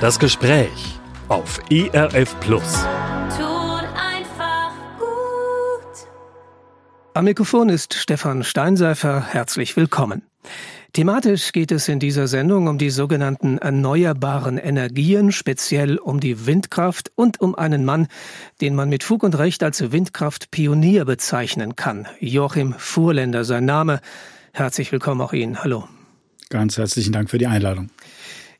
Das Gespräch auf ERF Plus. Tut einfach gut. Am Mikrofon ist Stefan Steinseifer. Herzlich willkommen. Thematisch geht es in dieser Sendung um die sogenannten erneuerbaren Energien, speziell um die Windkraft und um einen Mann, den man mit Fug und Recht als Windkraftpionier bezeichnen kann. Joachim Fuhrländer sein Name. Herzlich willkommen auch Ihnen. Hallo. Ganz herzlichen Dank für die Einladung.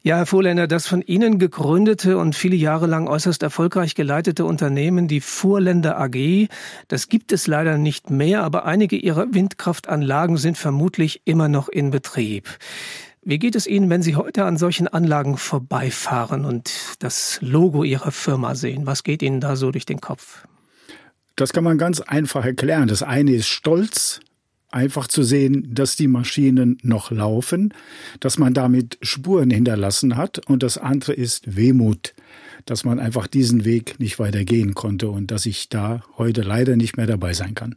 Ja, Herr Fuhrländer, das von Ihnen gegründete und viele Jahre lang äußerst erfolgreich geleitete Unternehmen, die Fuhrländer AG, das gibt es leider nicht mehr, aber einige Ihrer Windkraftanlagen sind vermutlich immer noch in Betrieb. Wie geht es Ihnen, wenn Sie heute an solchen Anlagen vorbeifahren und das Logo Ihrer Firma sehen? Was geht Ihnen da so durch den Kopf? Das kann man ganz einfach erklären. Das eine ist Stolz, einfach zu sehen, dass die Maschinen noch laufen, dass man damit Spuren hinterlassen hat und das andere ist Wehmut, dass man einfach diesen Weg nicht weiter gehen konnte und dass ich da heute leider nicht mehr dabei sein kann.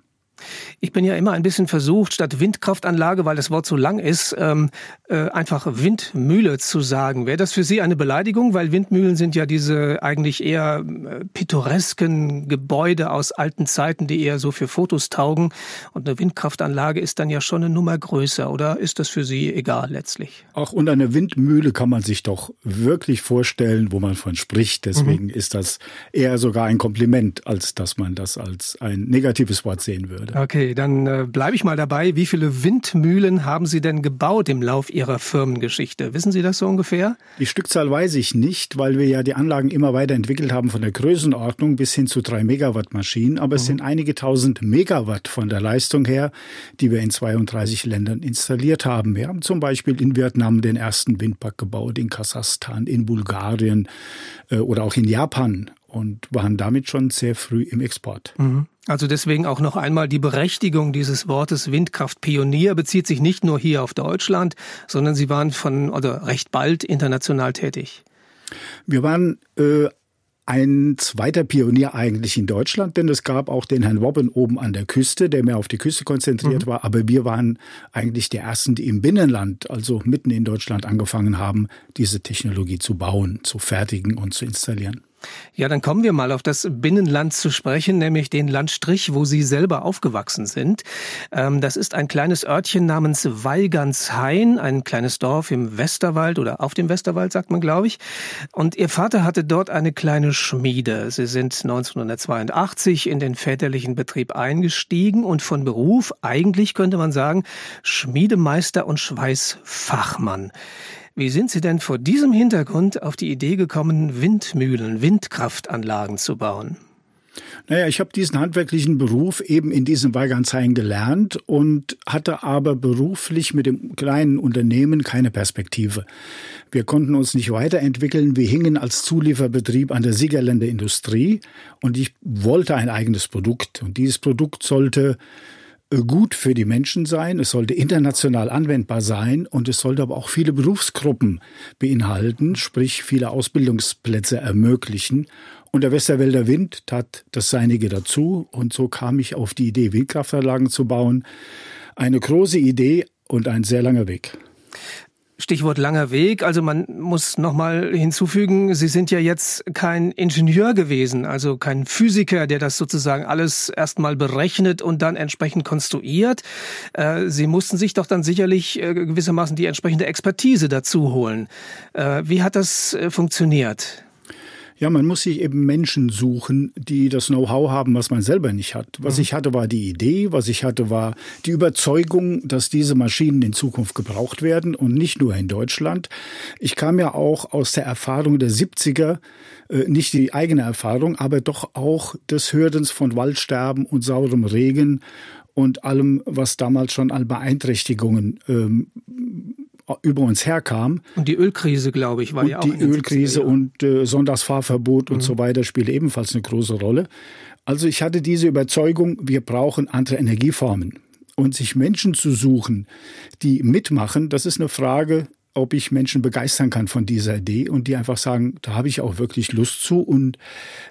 Ich bin ja immer ein bisschen versucht, statt Windkraftanlage, weil das Wort so lang ist, ähm, äh, einfach Windmühle zu sagen. Wäre das für Sie eine Beleidigung? Weil Windmühlen sind ja diese eigentlich eher äh, pittoresken Gebäude aus alten Zeiten, die eher so für Fotos taugen. Und eine Windkraftanlage ist dann ja schon eine Nummer größer. Oder ist das für Sie egal letztlich? Auch unter einer Windmühle kann man sich doch wirklich vorstellen, wo man von spricht. Deswegen mhm. ist das eher sogar ein Kompliment, als dass man das als ein negatives Wort sehen würde. Okay, dann äh, bleibe ich mal dabei. Wie viele Windmühlen haben Sie denn gebaut im Lauf Ihrer Firmengeschichte? Wissen Sie das so ungefähr? Die Stückzahl weiß ich nicht, weil wir ja die Anlagen immer weiterentwickelt haben von der Größenordnung bis hin zu drei Megawatt Maschinen. Aber es mhm. sind einige tausend Megawatt von der Leistung her, die wir in 32 Ländern installiert haben. Wir haben zum Beispiel in Vietnam den ersten Windpark gebaut, in Kasachstan, in Bulgarien äh, oder auch in Japan und waren damit schon sehr früh im Export. Mhm. Also deswegen auch noch einmal die Berechtigung dieses Wortes Windkraftpionier bezieht sich nicht nur hier auf Deutschland, sondern Sie waren von oder recht bald international tätig. Wir waren äh, ein zweiter Pionier eigentlich in Deutschland, denn es gab auch den Herrn Robben oben an der Küste, der mehr auf die Küste konzentriert mhm. war. Aber wir waren eigentlich die ersten, die im Binnenland, also mitten in Deutschland, angefangen haben, diese Technologie zu bauen, zu fertigen und zu installieren. Ja, dann kommen wir mal auf das Binnenland zu sprechen, nämlich den Landstrich, wo Sie selber aufgewachsen sind. Ähm, das ist ein kleines Örtchen namens Weilganshain, ein kleines Dorf im Westerwald oder auf dem Westerwald, sagt man, glaube ich. Und Ihr Vater hatte dort eine kleine Schmiede. Sie sind 1982 in den väterlichen Betrieb eingestiegen und von Beruf, eigentlich könnte man sagen, Schmiedemeister und Schweißfachmann. Wie sind Sie denn vor diesem Hintergrund auf die Idee gekommen, Windmühlen, Windkraftanlagen zu bauen? Naja, ich habe diesen handwerklichen Beruf eben in diesem Weigernzheim gelernt und hatte aber beruflich mit dem kleinen Unternehmen keine Perspektive. Wir konnten uns nicht weiterentwickeln. Wir hingen als Zulieferbetrieb an der Siegerländer Industrie und ich wollte ein eigenes Produkt. Und dieses Produkt sollte gut für die Menschen sein, es sollte international anwendbar sein und es sollte aber auch viele Berufsgruppen beinhalten, sprich viele Ausbildungsplätze ermöglichen. Und der Westerwälder Wind tat das Seinige dazu und so kam ich auf die Idee, Windkraftanlagen zu bauen. Eine große Idee und ein sehr langer Weg. Stichwort langer Weg. Also man muss nochmal hinzufügen, Sie sind ja jetzt kein Ingenieur gewesen, also kein Physiker, der das sozusagen alles erstmal berechnet und dann entsprechend konstruiert. Äh, Sie mussten sich doch dann sicherlich äh, gewissermaßen die entsprechende Expertise dazu holen. Äh, wie hat das funktioniert? Ja, man muss sich eben Menschen suchen, die das Know-how haben, was man selber nicht hat. Was mhm. ich hatte, war die Idee, was ich hatte, war die Überzeugung, dass diese Maschinen in Zukunft gebraucht werden und nicht nur in Deutschland. Ich kam ja auch aus der Erfahrung der 70er, äh, nicht die eigene Erfahrung, aber doch auch des Hördens von Waldsterben und saurem Regen und allem, was damals schon an Beeinträchtigungen ähm, über uns herkam. Und die Ölkrise, glaube ich, war und ja auch. Die Ölkrise und äh, Sonntagsfahrverbot mhm. und so weiter spielt ebenfalls eine große Rolle. Also ich hatte diese Überzeugung, wir brauchen andere Energieformen. Und sich Menschen zu suchen, die mitmachen, das ist eine Frage, ob ich Menschen begeistern kann von dieser Idee und die einfach sagen, da habe ich auch wirklich Lust zu. Und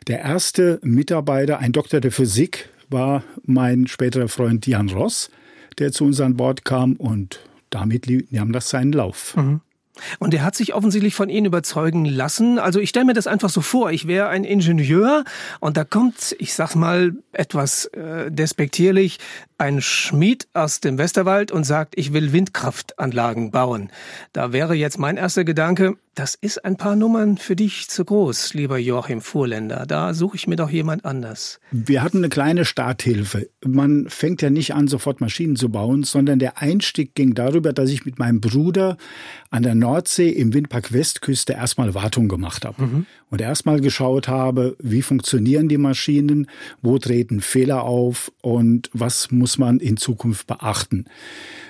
der erste Mitarbeiter, ein Doktor der Physik, war mein späterer Freund Jan Ross, der zu uns an Bord kam und damit nahm das seinen Lauf. Mhm. Und er hat sich offensichtlich von Ihnen überzeugen lassen. Also ich stelle mir das einfach so vor, ich wäre ein Ingenieur und da kommt, ich sag's mal etwas äh, despektierlich, ein Schmied aus dem Westerwald und sagt, ich will Windkraftanlagen bauen. Da wäre jetzt mein erster Gedanke, das ist ein paar Nummern für dich zu groß, lieber Joachim Fuhrländer. Da suche ich mir doch jemand anders. Wir hatten eine kleine Starthilfe. Man fängt ja nicht an, sofort Maschinen zu bauen, sondern der Einstieg ging darüber, dass ich mit meinem Bruder an der Nordsee im Windpark Westküste erstmal Wartung gemacht habe. Mhm. Und erstmal geschaut habe, wie funktionieren die Maschinen, wo treten Fehler auf und was muss man in Zukunft beachten.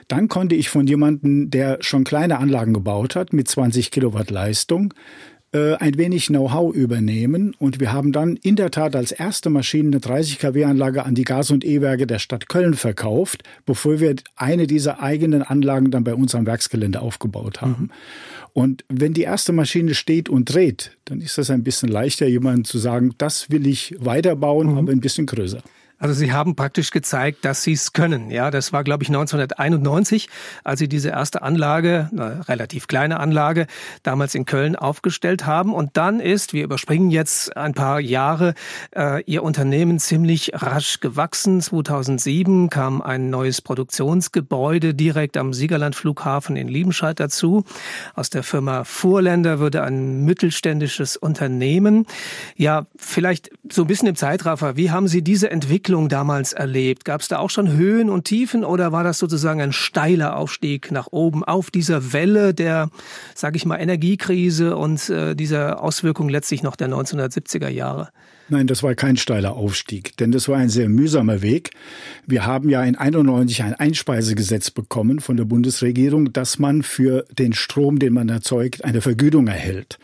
Dann konnte ich von jemandem, der schon kleine Anlagen gebaut hat, mit 20 Kilowatt Leistung, äh, ein wenig Know-how übernehmen. Und wir haben dann in der Tat als erste Maschine eine 30 kW-Anlage an die Gas- und E-Werke der Stadt Köln verkauft, bevor wir eine dieser eigenen Anlagen dann bei uns am Werksgelände aufgebaut haben. Mhm. Und wenn die erste Maschine steht und dreht, dann ist das ein bisschen leichter, jemandem zu sagen, das will ich weiterbauen, mhm. aber ein bisschen größer. Also Sie haben praktisch gezeigt, dass Sie es können. Ja, das war, glaube ich, 1991, als Sie diese erste Anlage, eine relativ kleine Anlage, damals in Köln aufgestellt haben. Und dann ist, wir überspringen jetzt ein paar Jahre, äh, Ihr Unternehmen ziemlich rasch gewachsen. 2007 kam ein neues Produktionsgebäude direkt am Siegerlandflughafen in Liebenscheid dazu. Aus der Firma Fuhrländer würde ein mittelständisches Unternehmen. Ja, vielleicht so ein bisschen im Zeitraffer. Wie haben Sie diese Entwicklung Entwicklung damals erlebt? Gab es da auch schon Höhen und Tiefen oder war das sozusagen ein steiler Aufstieg nach oben auf dieser Welle der, sage ich mal, Energiekrise und äh, dieser Auswirkung letztlich noch der 1970er Jahre? Nein, das war kein steiler Aufstieg, denn das war ein sehr mühsamer Weg. Wir haben ja in 91 ein Einspeisegesetz bekommen von der Bundesregierung, dass man für den Strom, den man erzeugt, eine Vergütung erhält.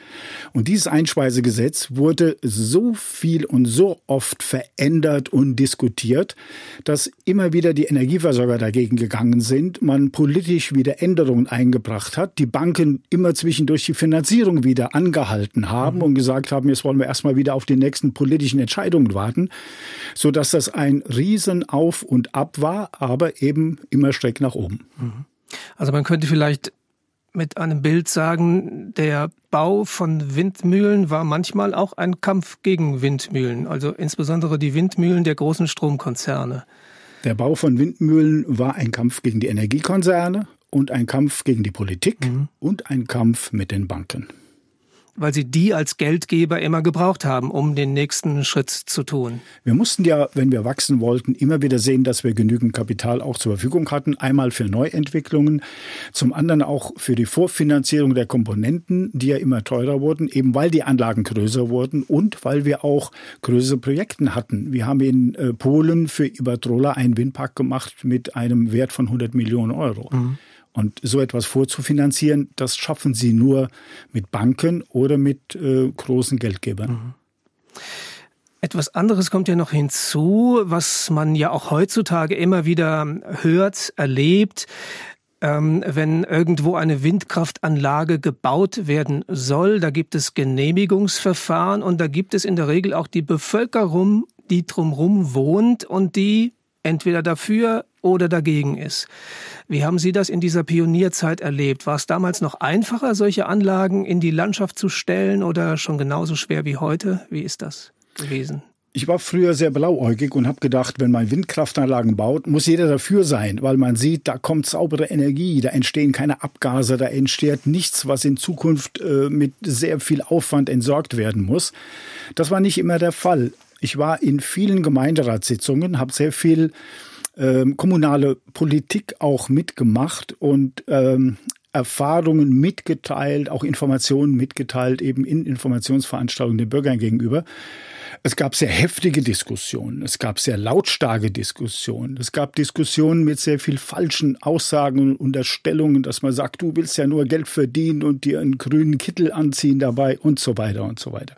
Und dieses Einspeisegesetz wurde so viel und so oft verändert und diskutiert, dass immer wieder die Energieversorger dagegen gegangen sind, man politisch wieder Änderungen eingebracht hat, die Banken immer zwischendurch die Finanzierung wieder angehalten haben mhm. und gesagt haben, jetzt wollen wir erstmal wieder auf den nächsten politischen politischen Entscheidungen warten, so dass das ein Riesen auf und ab war, aber eben immer schräg nach oben. Mhm. Also man könnte vielleicht mit einem Bild sagen, der Bau von Windmühlen war manchmal auch ein Kampf gegen Windmühlen, also insbesondere die Windmühlen der großen Stromkonzerne. Der Bau von Windmühlen war ein Kampf gegen die Energiekonzerne und ein Kampf gegen die Politik mhm. und ein Kampf mit den Banken weil sie die als Geldgeber immer gebraucht haben, um den nächsten Schritt zu tun. Wir mussten ja, wenn wir wachsen wollten, immer wieder sehen, dass wir genügend Kapital auch zur Verfügung hatten. Einmal für Neuentwicklungen, zum anderen auch für die Vorfinanzierung der Komponenten, die ja immer teurer wurden, eben weil die Anlagen größer wurden und weil wir auch größere Projekte hatten. Wir haben in äh, Polen für Iberdrola einen Windpark gemacht mit einem Wert von 100 Millionen Euro. Mhm. Und so etwas vorzufinanzieren, das schaffen sie nur mit Banken oder mit äh, großen Geldgebern. Mhm. Etwas anderes kommt ja noch hinzu, was man ja auch heutzutage immer wieder hört, erlebt. Ähm, wenn irgendwo eine Windkraftanlage gebaut werden soll, da gibt es Genehmigungsverfahren und da gibt es in der Regel auch die Bevölkerung, die drumherum wohnt und die entweder dafür oder dagegen ist. Wie haben Sie das in dieser Pionierzeit erlebt? War es damals noch einfacher, solche Anlagen in die Landschaft zu stellen oder schon genauso schwer wie heute? Wie ist das gewesen? Ich war früher sehr blauäugig und habe gedacht, wenn man Windkraftanlagen baut, muss jeder dafür sein, weil man sieht, da kommt saubere Energie, da entstehen keine Abgase, da entsteht nichts, was in Zukunft äh, mit sehr viel Aufwand entsorgt werden muss. Das war nicht immer der Fall. Ich war in vielen Gemeinderatssitzungen, habe sehr viel ähm, kommunale Politik auch mitgemacht und ähm, Erfahrungen mitgeteilt, auch Informationen mitgeteilt, eben in Informationsveranstaltungen den Bürgern gegenüber. Es gab sehr heftige Diskussionen, es gab sehr lautstarke Diskussionen, es gab Diskussionen mit sehr viel falschen Aussagen und Unterstellungen, dass man sagt, du willst ja nur Geld verdienen und dir einen grünen Kittel anziehen dabei und so weiter und so weiter.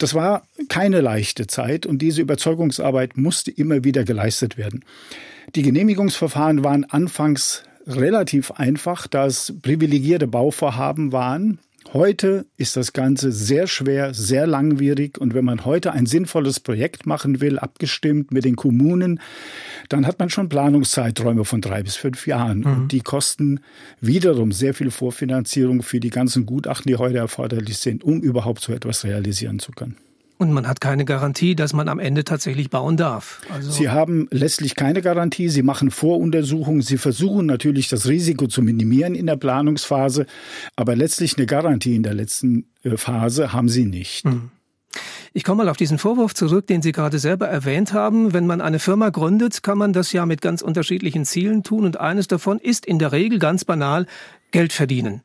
Das war keine leichte Zeit und diese Überzeugungsarbeit musste immer wieder geleistet werden. Die Genehmigungsverfahren waren anfangs relativ einfach, da es privilegierte Bauvorhaben waren. Heute ist das Ganze sehr schwer, sehr langwierig und wenn man heute ein sinnvolles Projekt machen will, abgestimmt mit den Kommunen, dann hat man schon Planungszeiträume von drei bis fünf Jahren mhm. und die kosten wiederum sehr viel Vorfinanzierung für die ganzen Gutachten, die heute erforderlich sind, um überhaupt so etwas realisieren zu können. Und man hat keine Garantie, dass man am Ende tatsächlich bauen darf. Also Sie haben letztlich keine Garantie. Sie machen Voruntersuchungen. Sie versuchen natürlich, das Risiko zu minimieren in der Planungsphase. Aber letztlich eine Garantie in der letzten äh, Phase haben Sie nicht. Mhm. Ich komme mal auf diesen Vorwurf zurück, den Sie gerade selber erwähnt haben. Wenn man eine Firma gründet, kann man das ja mit ganz unterschiedlichen Zielen tun und eines davon ist in der Regel ganz banal Geld verdienen.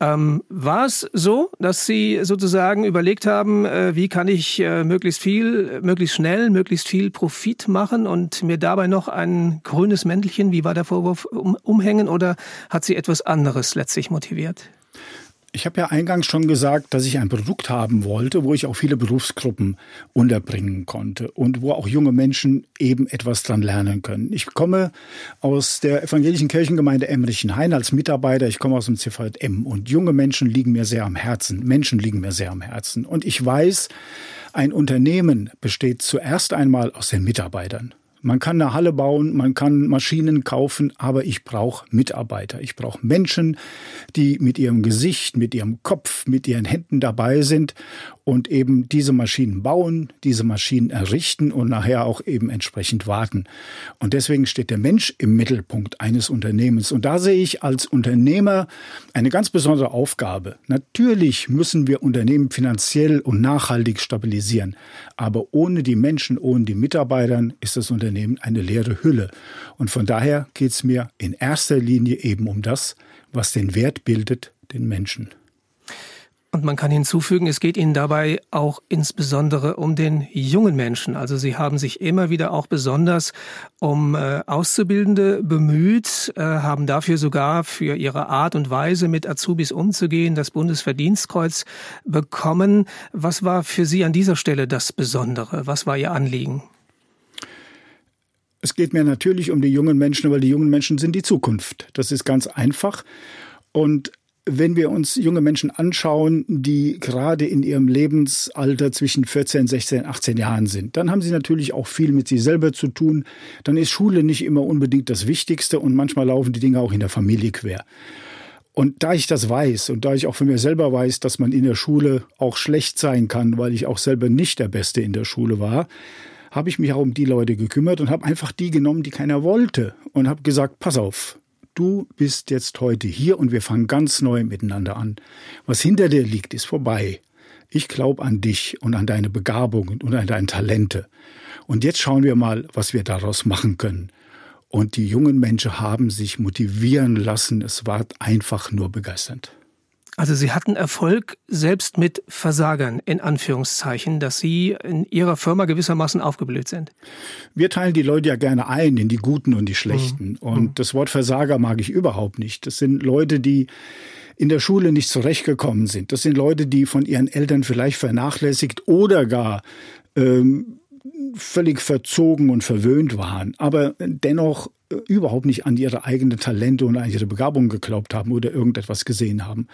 Ähm, war es so, dass Sie sozusagen überlegt haben, äh, wie kann ich äh, möglichst viel, möglichst schnell, möglichst viel Profit machen und mir dabei noch ein grünes Mäntelchen, wie war der Vorwurf, um, umhängen oder hat Sie etwas anderes letztlich motiviert? Ich habe ja eingangs schon gesagt, dass ich ein Produkt haben wollte, wo ich auch viele Berufsgruppen unterbringen konnte und wo auch junge Menschen eben etwas dran lernen können. Ich komme aus der evangelischen Kirchengemeinde Emmerichenhain als Mitarbeiter. Ich komme aus dem CVM und junge Menschen liegen mir sehr am Herzen. Menschen liegen mir sehr am Herzen. Und ich weiß, ein Unternehmen besteht zuerst einmal aus den Mitarbeitern. Man kann eine Halle bauen, man kann Maschinen kaufen, aber ich brauche Mitarbeiter. Ich brauche Menschen, die mit ihrem Gesicht, mit ihrem Kopf, mit ihren Händen dabei sind und eben diese Maschinen bauen, diese Maschinen errichten und nachher auch eben entsprechend warten. Und deswegen steht der Mensch im Mittelpunkt eines Unternehmens. Und da sehe ich als Unternehmer eine ganz besondere Aufgabe. Natürlich müssen wir Unternehmen finanziell und nachhaltig stabilisieren. Aber ohne die Menschen, ohne die Mitarbeitern ist das Unternehmen eine leere Hülle. Und von daher geht es mir in erster Linie eben um das, was den Wert bildet, den Menschen. Und man kann hinzufügen, es geht Ihnen dabei auch insbesondere um den jungen Menschen. Also Sie haben sich immer wieder auch besonders um äh, Auszubildende bemüht, äh, haben dafür sogar für Ihre Art und Weise mit Azubis umzugehen das Bundesverdienstkreuz bekommen. Was war für Sie an dieser Stelle das Besondere? Was war Ihr Anliegen? Es geht mir natürlich um die jungen Menschen, weil die jungen Menschen sind die Zukunft. Das ist ganz einfach. Und wenn wir uns junge Menschen anschauen, die gerade in ihrem Lebensalter zwischen 14, 16, 18 Jahren sind, dann haben sie natürlich auch viel mit sich selber zu tun. Dann ist Schule nicht immer unbedingt das Wichtigste und manchmal laufen die Dinge auch in der Familie quer. Und da ich das weiß und da ich auch von mir selber weiß, dass man in der Schule auch schlecht sein kann, weil ich auch selber nicht der Beste in der Schule war, habe ich mich auch um die Leute gekümmert und habe einfach die genommen, die keiner wollte und habe gesagt, pass auf, Du bist jetzt heute hier und wir fangen ganz neu miteinander an. Was hinter dir liegt, ist vorbei. Ich glaube an dich und an deine Begabungen und an deine Talente. Und jetzt schauen wir mal, was wir daraus machen können. Und die jungen Menschen haben sich motivieren lassen. Es war einfach nur begeisternd. Also Sie hatten Erfolg selbst mit Versagern in Anführungszeichen, dass Sie in Ihrer Firma gewissermaßen aufgeblüht sind. Wir teilen die Leute ja gerne ein in die Guten und die Schlechten. Mhm. Und mhm. das Wort Versager mag ich überhaupt nicht. Das sind Leute, die in der Schule nicht zurechtgekommen sind. Das sind Leute, die von ihren Eltern vielleicht vernachlässigt oder gar ähm, völlig verzogen und verwöhnt waren, aber dennoch äh, überhaupt nicht an ihre eigenen Talente und an ihre Begabung geglaubt haben oder irgendetwas gesehen haben.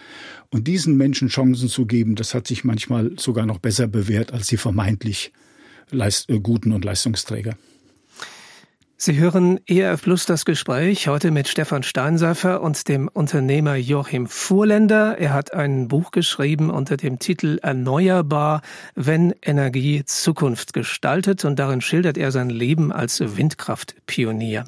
Und diesen Menschen Chancen zu geben, das hat sich manchmal sogar noch besser bewährt als die vermeintlich Leist äh, guten und Leistungsträger. Sie hören ERF Plus das Gespräch heute mit Stefan Steinseifer und dem Unternehmer Joachim Fuhrländer. Er hat ein Buch geschrieben unter dem Titel Erneuerbar, wenn Energie Zukunft gestaltet und darin schildert er sein Leben als Windkraftpionier.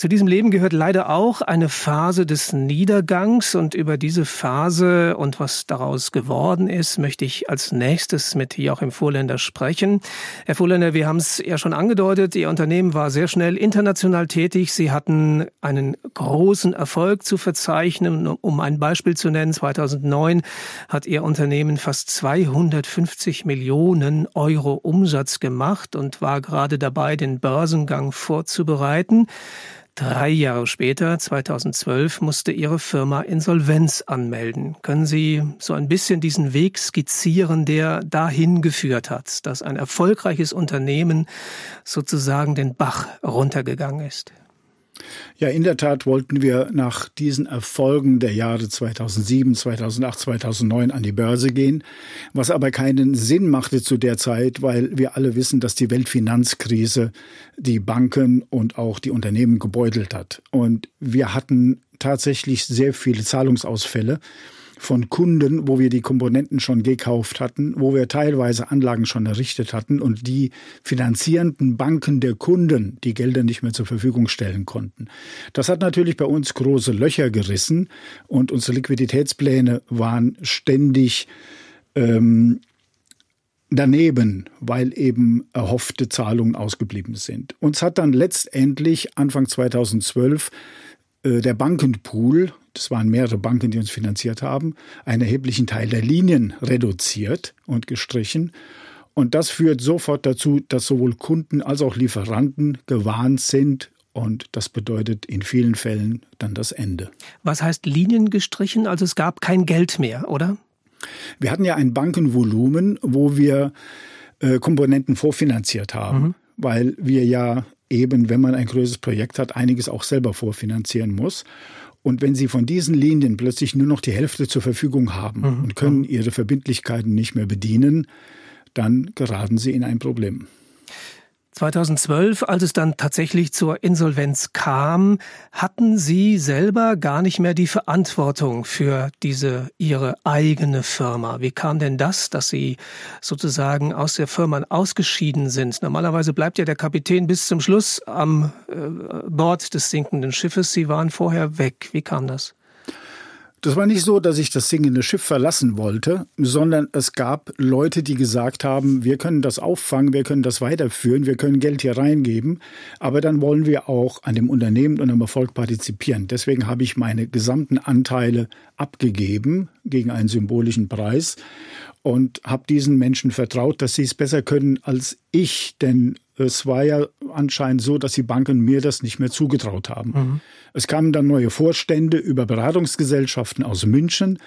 Zu diesem Leben gehört leider auch eine Phase des Niedergangs und über diese Phase und was daraus geworden ist, möchte ich als nächstes mit Joachim Vorländer sprechen. Herr Vorländer, wir haben es ja schon angedeutet, Ihr Unternehmen war sehr schnell international tätig. Sie hatten einen großen Erfolg zu verzeichnen. Um ein Beispiel zu nennen, 2009 hat Ihr Unternehmen fast 250 Millionen Euro Umsatz gemacht und war gerade dabei, den Börsengang vorzubereiten. Drei Jahre später, 2012, musste Ihre Firma Insolvenz anmelden. Können Sie so ein bisschen diesen Weg skizzieren, der dahin geführt hat, dass ein erfolgreiches Unternehmen sozusagen den Bach runtergegangen ist? Ja, in der Tat wollten wir nach diesen Erfolgen der Jahre 2007, 2008, 2009 an die Börse gehen, was aber keinen Sinn machte zu der Zeit, weil wir alle wissen, dass die Weltfinanzkrise die Banken und auch die Unternehmen gebeutelt hat. Und wir hatten tatsächlich sehr viele Zahlungsausfälle von Kunden, wo wir die Komponenten schon gekauft hatten, wo wir teilweise Anlagen schon errichtet hatten und die finanzierenden Banken der Kunden die Gelder nicht mehr zur Verfügung stellen konnten. Das hat natürlich bei uns große Löcher gerissen und unsere Liquiditätspläne waren ständig ähm, daneben, weil eben erhoffte Zahlungen ausgeblieben sind. Uns hat dann letztendlich Anfang 2012 äh, der Bankenpool, das waren mehrere Banken, die uns finanziert haben, einen erheblichen Teil der Linien reduziert und gestrichen. Und das führt sofort dazu, dass sowohl Kunden als auch Lieferanten gewarnt sind. Und das bedeutet in vielen Fällen dann das Ende. Was heißt Linien gestrichen? Also es gab kein Geld mehr, oder? Wir hatten ja ein Bankenvolumen, wo wir äh, Komponenten vorfinanziert haben, mhm. weil wir ja eben, wenn man ein größeres Projekt hat, einiges auch selber vorfinanzieren muss. Und wenn Sie von diesen Linien plötzlich nur noch die Hälfte zur Verfügung haben mhm. und können Ihre Verbindlichkeiten nicht mehr bedienen, dann geraten Sie in ein Problem. 2012, als es dann tatsächlich zur Insolvenz kam, hatten Sie selber gar nicht mehr die Verantwortung für diese Ihre eigene Firma. Wie kam denn das, dass Sie sozusagen aus der Firma ausgeschieden sind? Normalerweise bleibt ja der Kapitän bis zum Schluss am äh, Bord des sinkenden Schiffes. Sie waren vorher weg. Wie kam das? Das war nicht so, dass ich das singende Schiff verlassen wollte, sondern es gab Leute, die gesagt haben, wir können das auffangen, wir können das weiterführen, wir können Geld hier reingeben, aber dann wollen wir auch an dem Unternehmen und am Erfolg partizipieren. Deswegen habe ich meine gesamten Anteile abgegeben gegen einen symbolischen Preis und habe diesen Menschen vertraut, dass sie es besser können als ich, denn es war ja anscheinend so, dass die Banken mir das nicht mehr zugetraut haben. Mhm. Es kamen dann neue Vorstände über Beratungsgesellschaften aus München,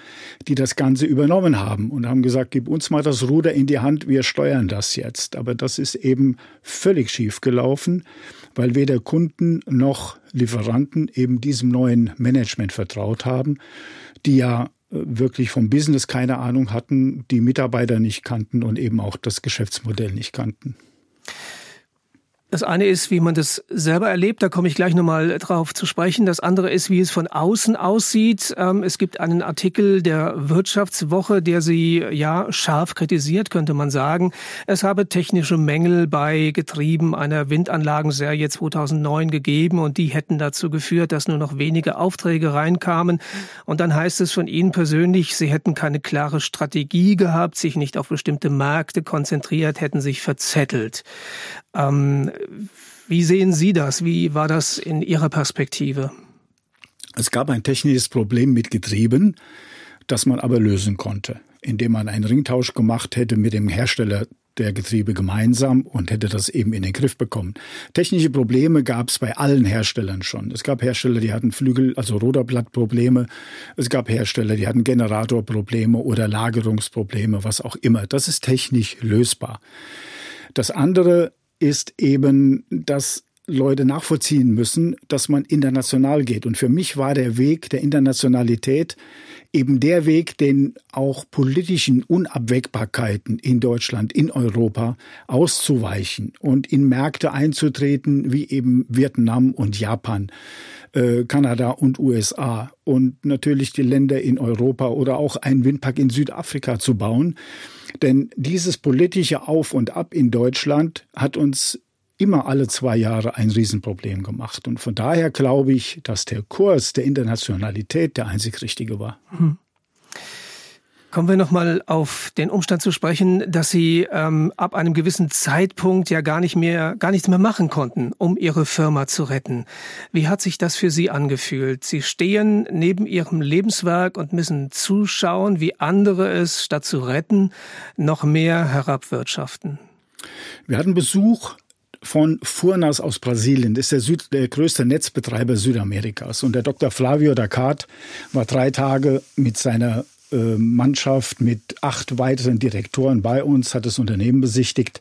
die das Ganze übernommen haben und haben gesagt, gib uns mal das Ruder in die Hand, wir steuern das jetzt. Aber das ist eben völlig schief gelaufen, weil weder Kunden noch Lieferanten eben diesem neuen Management vertraut haben, die ja wirklich vom Business keine Ahnung hatten, die Mitarbeiter nicht kannten und eben auch das Geschäftsmodell nicht kannten. Das eine ist, wie man das selber erlebt, da komme ich gleich nochmal drauf zu sprechen. Das andere ist, wie es von außen aussieht. Ähm, es gibt einen Artikel der Wirtschaftswoche, der sie ja scharf kritisiert, könnte man sagen. Es habe technische Mängel bei Getrieben einer Windanlagenserie 2009 gegeben und die hätten dazu geführt, dass nur noch wenige Aufträge reinkamen. Und dann heißt es von Ihnen persönlich, Sie hätten keine klare Strategie gehabt, sich nicht auf bestimmte Märkte konzentriert, hätten sich verzettelt. Ähm, wie sehen Sie das? Wie war das in Ihrer Perspektive? Es gab ein technisches Problem mit Getrieben, das man aber lösen konnte, indem man einen Ringtausch gemacht hätte mit dem Hersteller der Getriebe gemeinsam und hätte das eben in den Griff bekommen. Technische Probleme gab es bei allen Herstellern schon. Es gab Hersteller, die hatten Flügel, also Roderblattprobleme. Es gab Hersteller, die hatten Generatorprobleme oder Lagerungsprobleme, was auch immer. Das ist technisch lösbar. Das andere ist eben, dass Leute nachvollziehen müssen, dass man international geht. Und für mich war der Weg der Internationalität eben der Weg, den auch politischen Unabwägbarkeiten in Deutschland, in Europa auszuweichen und in Märkte einzutreten, wie eben Vietnam und Japan, äh, Kanada und USA und natürlich die Länder in Europa oder auch einen Windpark in Südafrika zu bauen. Denn dieses politische Auf und Ab in Deutschland hat uns immer alle zwei Jahre ein Riesenproblem gemacht. Und von daher glaube ich, dass der Kurs der Internationalität der einzig richtige war. Hm. Kommen wir nochmal auf den Umstand zu sprechen, dass Sie ähm, ab einem gewissen Zeitpunkt ja gar nicht mehr, gar nichts mehr machen konnten, um Ihre Firma zu retten. Wie hat sich das für Sie angefühlt? Sie stehen neben Ihrem Lebenswerk und müssen zuschauen, wie andere es, statt zu retten, noch mehr herabwirtschaften. Wir hatten Besuch von Furnas aus Brasilien. Das ist der, Süd, der größte Netzbetreiber Südamerikas. Und der Dr. Flavio Dacat war drei Tage mit seiner Mannschaft, mit acht weiteren Direktoren bei uns, hat das Unternehmen besichtigt.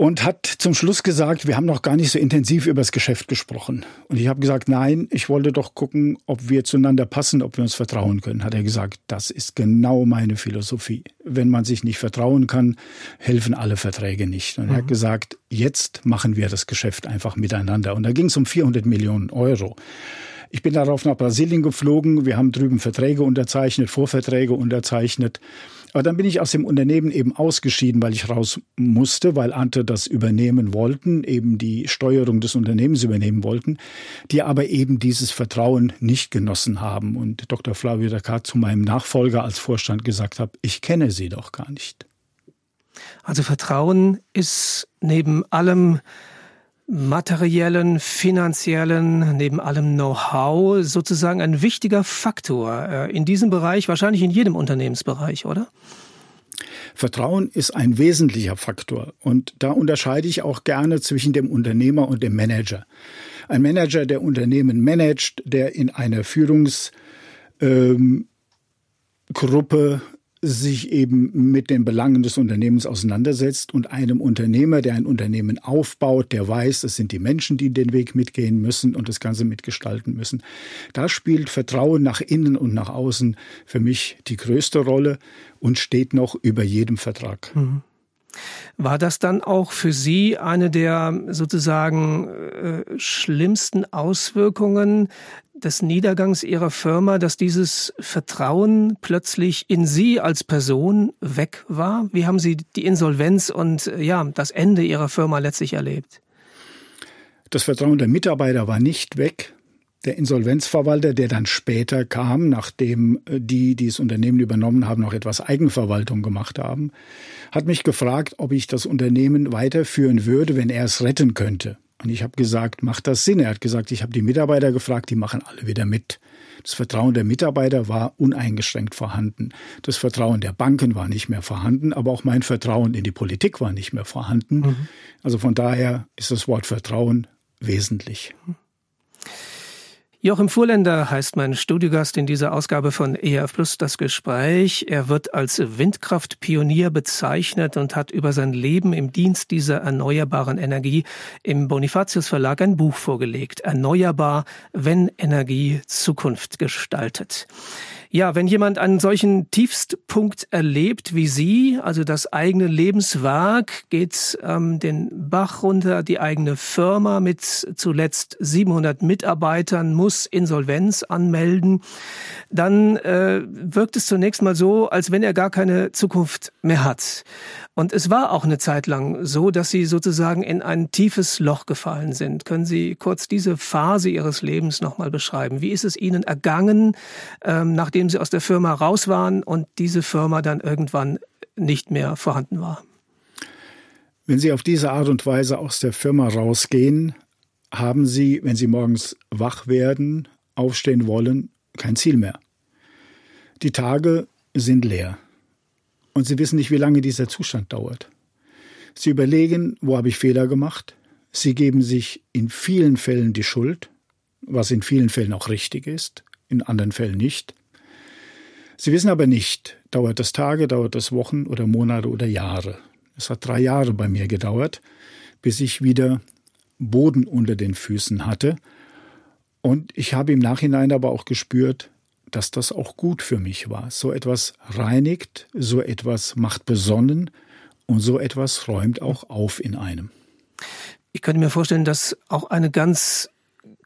und hat zum Schluss gesagt, wir haben noch gar nicht so intensiv über das Geschäft gesprochen. Und ich habe gesagt, nein, ich wollte doch gucken, ob wir zueinander passen, ob wir uns vertrauen können. Hat er gesagt, das ist genau meine Philosophie. Wenn man sich nicht vertrauen kann, helfen alle Verträge nicht. Und mhm. er hat mhm. gesagt, jetzt machen wir das Geschäft einfach miteinander. Und da ging es um 400 Millionen Euro. Ich bin darauf nach Brasilien geflogen. Wir haben drüben Verträge unterzeichnet, Vorverträge unterzeichnet. Aber dann bin ich aus dem Unternehmen eben ausgeschieden, weil ich raus musste, weil Ante das übernehmen wollten, eben die Steuerung des Unternehmens übernehmen wollten, die aber eben dieses Vertrauen nicht genossen haben. Und Dr. Flavio Dacat zu meinem Nachfolger als Vorstand gesagt hat, ich kenne sie doch gar nicht. Also Vertrauen ist neben allem materiellen, finanziellen, neben allem Know-how sozusagen ein wichtiger Faktor äh, in diesem Bereich, wahrscheinlich in jedem Unternehmensbereich, oder? Vertrauen ist ein wesentlicher Faktor und da unterscheide ich auch gerne zwischen dem Unternehmer und dem Manager. Ein Manager, der Unternehmen managt, der in einer Führungsgruppe ähm, sich eben mit den Belangen des Unternehmens auseinandersetzt und einem Unternehmer, der ein Unternehmen aufbaut, der weiß, es sind die Menschen, die den Weg mitgehen müssen und das Ganze mitgestalten müssen. Da spielt Vertrauen nach innen und nach außen für mich die größte Rolle und steht noch über jedem Vertrag. Mhm. War das dann auch für Sie eine der sozusagen äh, schlimmsten Auswirkungen des Niedergangs Ihrer Firma, dass dieses Vertrauen plötzlich in Sie als Person weg war? Wie haben Sie die Insolvenz und äh, ja, das Ende Ihrer Firma letztlich erlebt? Das Vertrauen der Mitarbeiter war nicht weg. Der Insolvenzverwalter, der dann später kam, nachdem äh, die, die das Unternehmen übernommen haben, noch etwas Eigenverwaltung gemacht haben, hat mich gefragt, ob ich das Unternehmen weiterführen würde, wenn er es retten könnte. Und ich habe gesagt, macht das Sinn? Er hat gesagt, ich habe die Mitarbeiter gefragt, die machen alle wieder mit. Das Vertrauen der Mitarbeiter war uneingeschränkt vorhanden. Das Vertrauen der Banken war nicht mehr vorhanden, aber auch mein Vertrauen in die Politik war nicht mehr vorhanden. Mhm. Also von daher ist das Wort Vertrauen wesentlich. Mhm. Joachim Fuhrländer heißt mein Studiogast in dieser Ausgabe von ERF Plus das Gespräch. Er wird als Windkraftpionier bezeichnet und hat über sein Leben im Dienst dieser erneuerbaren Energie im Bonifatius Verlag ein Buch vorgelegt. Erneuerbar, wenn Energie Zukunft gestaltet. Ja, wenn jemand einen solchen Tiefstpunkt erlebt wie Sie, also das eigene Lebenswerk, geht ähm, den Bach runter, die eigene Firma mit zuletzt 700 Mitarbeitern muss Insolvenz anmelden, dann äh, wirkt es zunächst mal so, als wenn er gar keine Zukunft mehr hat. Und es war auch eine Zeit lang so, dass Sie sozusagen in ein tiefes Loch gefallen sind. Können Sie kurz diese Phase Ihres Lebens nochmal beschreiben? Wie ist es Ihnen ergangen, ähm, nachdem Sie aus der Firma raus waren und diese Firma dann irgendwann nicht mehr vorhanden war? Wenn Sie auf diese Art und Weise aus der Firma rausgehen, haben Sie, wenn Sie morgens wach werden, aufstehen wollen, kein Ziel mehr. Die Tage sind leer. Und sie wissen nicht, wie lange dieser Zustand dauert. Sie überlegen, wo habe ich Fehler gemacht? Sie geben sich in vielen Fällen die Schuld, was in vielen Fällen auch richtig ist, in anderen Fällen nicht. Sie wissen aber nicht, dauert das Tage, dauert das Wochen oder Monate oder Jahre. Es hat drei Jahre bei mir gedauert, bis ich wieder Boden unter den Füßen hatte. Und ich habe im Nachhinein aber auch gespürt, dass das auch gut für mich war. So etwas reinigt, so etwas macht besonnen und so etwas räumt auch auf in einem. Ich könnte mir vorstellen, dass auch eine ganz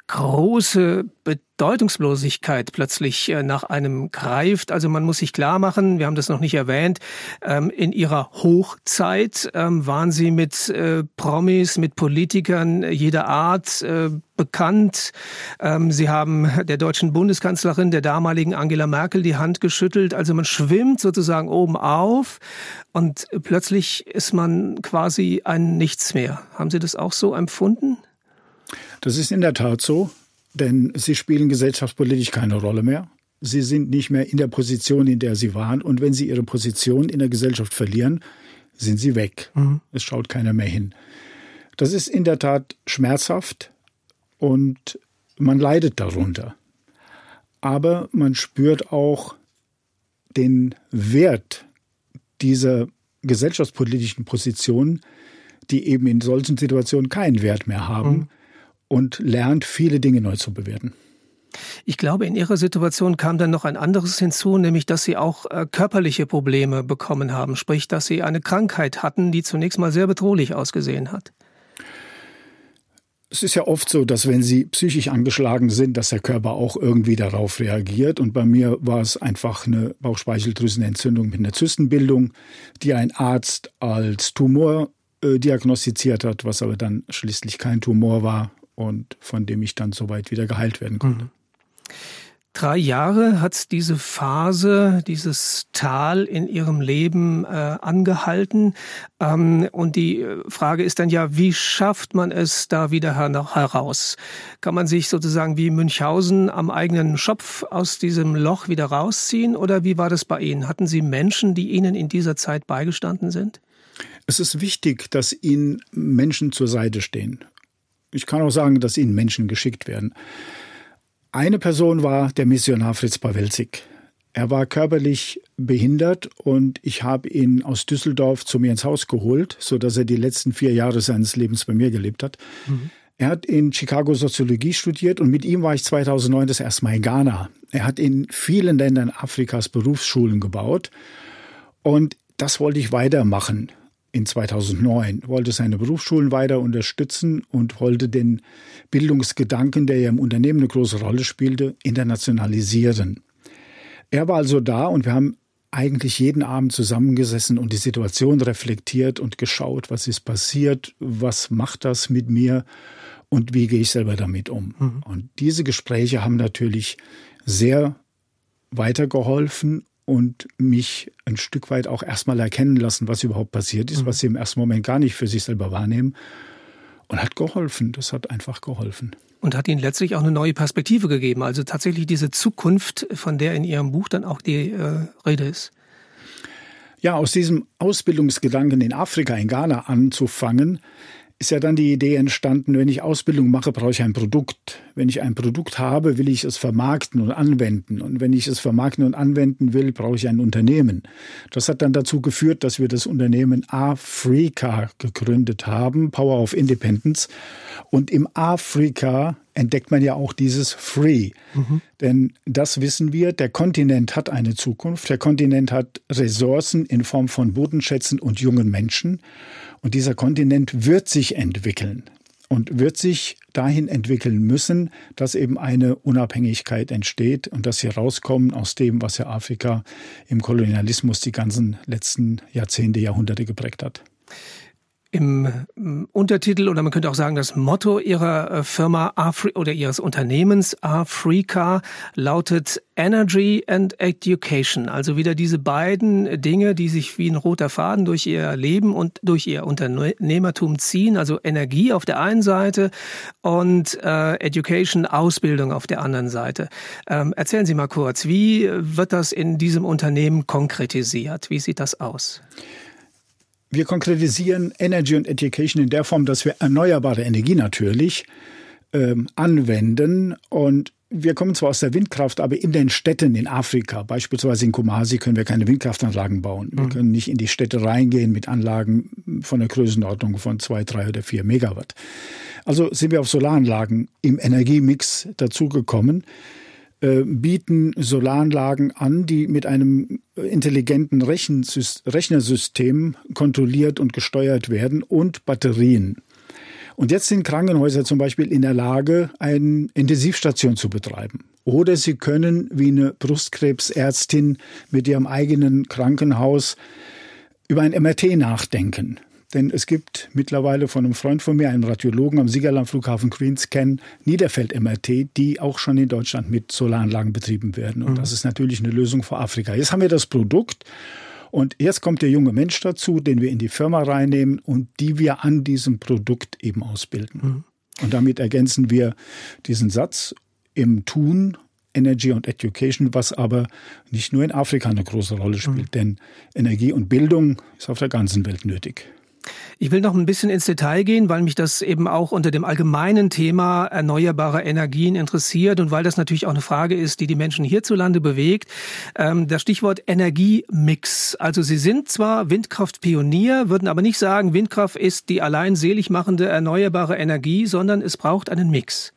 große Bedeutungslosigkeit plötzlich äh, nach einem greift. Also man muss sich klar machen, wir haben das noch nicht erwähnt, ähm, in ihrer Hochzeit ähm, waren sie mit äh, Promis, mit Politikern jeder Art äh, bekannt. Ähm, sie haben der deutschen Bundeskanzlerin, der damaligen Angela Merkel, die Hand geschüttelt. Also man schwimmt sozusagen oben auf und plötzlich ist man quasi ein Nichts mehr. Haben Sie das auch so empfunden? Das ist in der Tat so, denn sie spielen gesellschaftspolitisch keine Rolle mehr. Sie sind nicht mehr in der Position, in der sie waren. Und wenn sie ihre Position in der Gesellschaft verlieren, sind sie weg. Mhm. Es schaut keiner mehr hin. Das ist in der Tat schmerzhaft und man leidet darunter. Aber man spürt auch den Wert dieser gesellschaftspolitischen Position, die eben in solchen Situationen keinen Wert mehr haben mhm. Und lernt, viele Dinge neu zu bewerten. Ich glaube, in Ihrer Situation kam dann noch ein anderes hinzu, nämlich dass Sie auch äh, körperliche Probleme bekommen haben, sprich, dass Sie eine Krankheit hatten, die zunächst mal sehr bedrohlich ausgesehen hat. Es ist ja oft so, dass wenn Sie psychisch angeschlagen sind, dass der Körper auch irgendwie darauf reagiert. Und bei mir war es einfach eine Bauchspeicheldrüsenentzündung mit einer Zystenbildung, die ein Arzt als Tumor äh, diagnostiziert hat, was aber dann schließlich kein Tumor war und von dem ich dann soweit wieder geheilt werden konnte. Mhm. Drei Jahre hat diese Phase, dieses Tal in Ihrem Leben äh, angehalten. Ähm, und die äh, Frage ist dann ja, wie schafft man es da wieder heraus? Kann man sich sozusagen wie Münchhausen am eigenen Schopf aus diesem Loch wieder rausziehen? Oder wie war das bei Ihnen? Hatten Sie Menschen, die Ihnen in dieser Zeit beigestanden sind? Es ist wichtig, dass Ihnen Menschen zur Seite stehen. Ich kann auch sagen, dass Ihnen Menschen geschickt werden. Eine Person war der Missionar Fritz Pawelzig. Er war körperlich behindert und ich habe ihn aus Düsseldorf zu mir ins Haus geholt, so dass er die letzten vier Jahre seines Lebens bei mir gelebt hat. Mhm. Er hat in Chicago Soziologie studiert und mit ihm war ich 2009 das erste Mal in Ghana. Er hat in vielen Ländern Afrikas Berufsschulen gebaut und das wollte ich weitermachen in 2009, wollte seine Berufsschulen weiter unterstützen und wollte den Bildungsgedanken, der ja im Unternehmen eine große Rolle spielte, internationalisieren. Er war also da und wir haben eigentlich jeden Abend zusammengesessen und die Situation reflektiert und geschaut, was ist passiert, was macht das mit mir und wie gehe ich selber damit um. Mhm. Und diese Gespräche haben natürlich sehr weitergeholfen und mich ein Stück weit auch erstmal erkennen lassen, was überhaupt passiert ist, mhm. was sie im ersten Moment gar nicht für sich selber wahrnehmen. Und hat geholfen. Das hat einfach geholfen. Und hat ihnen letztlich auch eine neue Perspektive gegeben. Also tatsächlich diese Zukunft, von der in Ihrem Buch dann auch die äh, Rede ist. Ja, aus diesem Ausbildungsgedanken in Afrika, in Ghana anzufangen, ist ja dann die Idee entstanden, wenn ich Ausbildung mache, brauche ich ein Produkt. Wenn ich ein Produkt habe, will ich es vermarkten und anwenden. Und wenn ich es vermarkten und anwenden will, brauche ich ein Unternehmen. Das hat dann dazu geführt, dass wir das Unternehmen Afrika gegründet haben, Power of Independence. Und im Afrika entdeckt man ja auch dieses Free. Mhm. Denn das wissen wir, der Kontinent hat eine Zukunft. Der Kontinent hat Ressourcen in Form von Bodenschätzen und jungen Menschen. Und dieser Kontinent wird sich entwickeln und wird sich dahin entwickeln müssen, dass eben eine Unabhängigkeit entsteht und dass sie rauskommen aus dem, was ja Afrika im Kolonialismus die ganzen letzten Jahrzehnte, Jahrhunderte geprägt hat. Im Untertitel oder man könnte auch sagen, das Motto ihrer äh, Firma Afri oder ihres Unternehmens Afrika lautet Energy and Education. Also wieder diese beiden Dinge, die sich wie ein roter Faden durch ihr Leben und durch ihr Unternehmertum ziehen. Also Energie auf der einen Seite und äh, Education, Ausbildung auf der anderen Seite. Ähm, erzählen Sie mal kurz, wie wird das in diesem Unternehmen konkretisiert? Wie sieht das aus? Wir konkretisieren Energy und Education in der Form, dass wir erneuerbare Energie natürlich ähm, anwenden und wir kommen zwar aus der Windkraft, aber in den Städten in Afrika, beispielsweise in Kumasi, können wir keine Windkraftanlagen bauen. Wir mhm. können nicht in die Städte reingehen mit Anlagen von der Größenordnung von zwei, drei oder vier Megawatt. Also sind wir auf Solaranlagen im Energiemix dazugekommen. Äh, bieten Solaranlagen an, die mit einem intelligenten Rechnersystem kontrolliert und gesteuert werden und Batterien. Und jetzt sind Krankenhäuser zum Beispiel in der Lage, eine Intensivstation zu betreiben. Oder sie können wie eine Brustkrebsärztin mit ihrem eigenen Krankenhaus über ein MRT nachdenken. Denn es gibt mittlerweile von einem Freund von mir, einem Radiologen am Siegerland Flughafen Queens kennen, Niederfeld-MRT, die auch schon in Deutschland mit Solaranlagen betrieben werden. Und mhm. das ist natürlich eine Lösung für Afrika. Jetzt haben wir das Produkt. Und jetzt kommt der junge Mensch dazu, den wir in die Firma reinnehmen und die wir an diesem Produkt eben ausbilden. Mhm. Und damit ergänzen wir diesen Satz im Tun Energy und Education, was aber nicht nur in Afrika eine große Rolle spielt, mhm. denn Energie und Bildung ist auf der ganzen Welt nötig. Ich will noch ein bisschen ins Detail gehen, weil mich das eben auch unter dem allgemeinen Thema erneuerbare Energien interessiert und weil das natürlich auch eine Frage ist, die die Menschen hierzulande bewegt. Ähm, das Stichwort Energiemix. Also Sie sind zwar Windkraftpionier, würden aber nicht sagen, Windkraft ist die allein selig machende erneuerbare Energie, sondern es braucht einen Mix.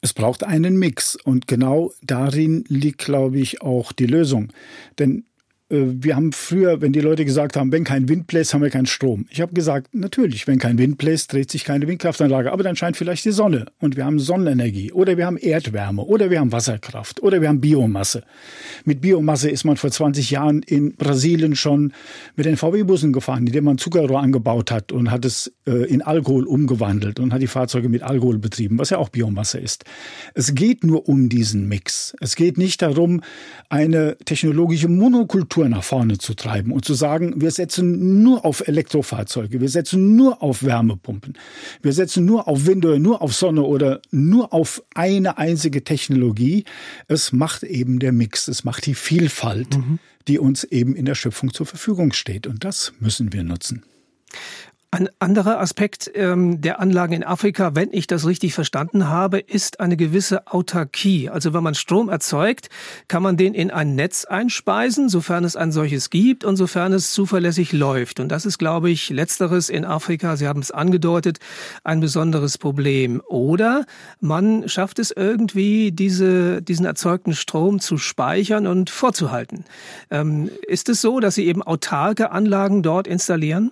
Es braucht einen Mix und genau darin liegt, glaube ich, auch die Lösung. Denn wir haben früher, wenn die Leute gesagt haben, wenn kein Wind bläst, haben wir keinen Strom. Ich habe gesagt, natürlich, wenn kein Wind bläst, dreht sich keine Windkraftanlage, aber dann scheint vielleicht die Sonne und wir haben Sonnenenergie oder wir haben Erdwärme oder wir haben Wasserkraft oder wir haben Biomasse. Mit Biomasse ist man vor 20 Jahren in Brasilien schon mit den VW-Bussen gefahren, indem man Zuckerrohr angebaut hat und hat es äh, in Alkohol umgewandelt und hat die Fahrzeuge mit Alkohol betrieben, was ja auch Biomasse ist. Es geht nur um diesen Mix. Es geht nicht darum, eine technologische Monokultur Struktur nach vorne zu treiben und zu sagen, wir setzen nur auf Elektrofahrzeuge, wir setzen nur auf Wärmepumpen, wir setzen nur auf Wind oder nur auf Sonne oder nur auf eine einzige Technologie. Es macht eben der Mix, es macht die Vielfalt, mhm. die uns eben in der Schöpfung zur Verfügung steht. Und das müssen wir nutzen. Ein anderer Aspekt ähm, der Anlagen in Afrika, wenn ich das richtig verstanden habe, ist eine gewisse Autarkie. Also wenn man Strom erzeugt, kann man den in ein Netz einspeisen, sofern es ein solches gibt und sofern es zuverlässig läuft. Und das ist, glaube ich, letzteres in Afrika, Sie haben es angedeutet, ein besonderes Problem. Oder man schafft es irgendwie, diese, diesen erzeugten Strom zu speichern und vorzuhalten. Ähm, ist es so, dass Sie eben autarke Anlagen dort installieren?